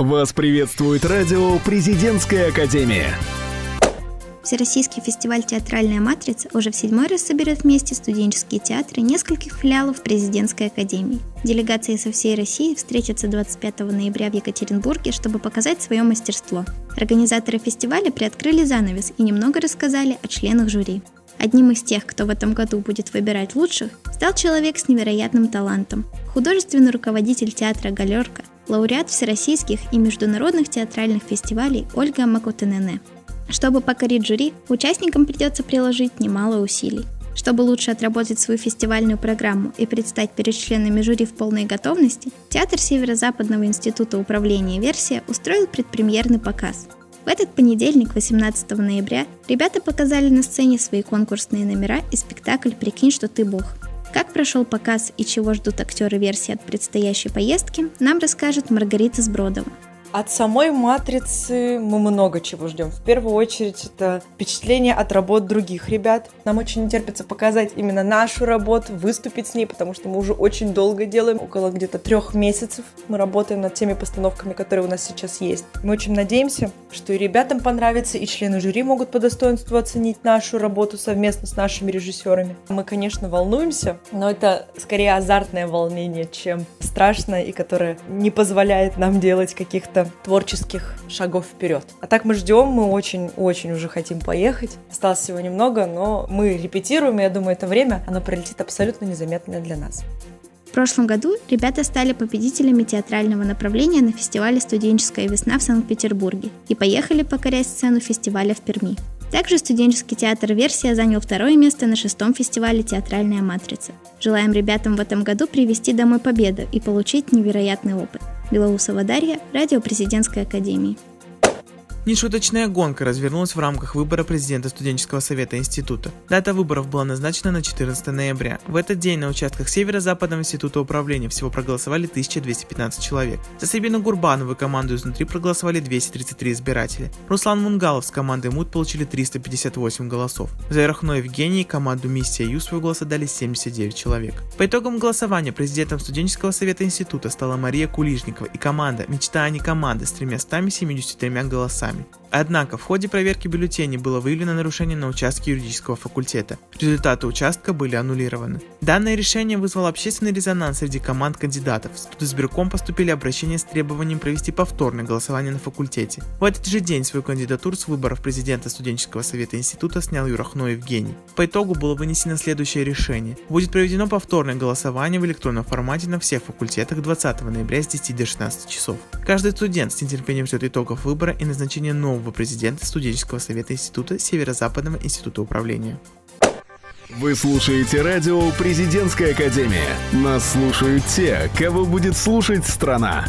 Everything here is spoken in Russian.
Вас приветствует радио «Президентская академия». Всероссийский фестиваль «Театральная матрица» уже в седьмой раз соберет вместе студенческие театры нескольких филиалов Президентской академии. Делегации со всей России встретятся 25 ноября в Екатеринбурге, чтобы показать свое мастерство. Организаторы фестиваля приоткрыли занавес и немного рассказали о членах жюри. Одним из тех, кто в этом году будет выбирать лучших, стал человек с невероятным талантом. Художественный руководитель театра «Галерка», лауреат всероссийских и международных театральных фестивалей Ольга Макутенене. Чтобы покорить жюри, участникам придется приложить немало усилий. Чтобы лучше отработать свою фестивальную программу и предстать перед членами жюри в полной готовности, Театр Северо-Западного института управления «Версия» устроил предпремьерный показ. В этот понедельник, 18 ноября, ребята показали на сцене свои конкурсные номера и спектакль «Прикинь, что ты бог». Как прошел показ и чего ждут актеры версии от предстоящей поездки, нам расскажет Маргарита Сбродова. От самой матрицы мы много чего ждем. В первую очередь это впечатление от работ других ребят. Нам очень не терпится показать именно нашу работу, выступить с ней, потому что мы уже очень долго делаем, около где-то трех месяцев. Мы работаем над теми постановками, которые у нас сейчас есть. Мы очень надеемся, что и ребятам понравится, и члены жюри могут по достоинству оценить нашу работу совместно с нашими режиссерами. Мы, конечно, волнуемся, но это скорее азартное волнение, чем страшное, и которое не позволяет нам делать каких-то каких-то творческих шагов вперед. А так мы ждем, мы очень-очень уже хотим поехать. Осталось всего немного, но мы репетируем, и я думаю, это время, оно пролетит абсолютно незаметно для нас. В прошлом году ребята стали победителями театрального направления на фестивале «Студенческая весна» в Санкт-Петербурге и поехали покорять сцену фестиваля в Перми. Также студенческий театр «Версия» занял второе место на шестом фестивале «Театральная матрица». Желаем ребятам в этом году привести домой победу и получить невероятный опыт. Белоусова Дарья, радио Президентской Академии. Нешуточная гонка развернулась в рамках выбора президента студенческого совета института. Дата выборов была назначена на 14 ноября. В этот день на участках Северо-Западного института управления всего проголосовали 1215 человек. За Сабину Гурбанову и команду изнутри проголосовали 233 избирателя. Руслан Мунгалов с командой МУД получили 358 голосов. За Ирахно Евгений и команду Миссия Ю свой голос отдали 79 человек. По итогам голосования президентом студенческого совета института стала Мария Кулижникова и команда «Мечта, а не команда» с 373 голосами голосами. Однако в ходе проверки бюллетеней было выявлено нарушение на участке юридического факультета. Результаты участка были аннулированы. Данное решение вызвало общественный резонанс среди команд кандидатов. В студизбирком поступили обращения с требованием провести повторное голосование на факультете. В этот же день свою кандидатуру с выборов президента студенческого совета института снял Юрахно Евгений. По итогу было вынесено следующее решение. Будет проведено повторное голосование в электронном формате на всех факультетах 20 ноября с 10 до 16 часов. Каждый студент с нетерпением ждет итогов выбора и назначения нового нового президента студенческого совета Института Северо-Западного института управления. Вы слушаете радио «Президентская академия». Нас слушают те, кого будет слушать страна.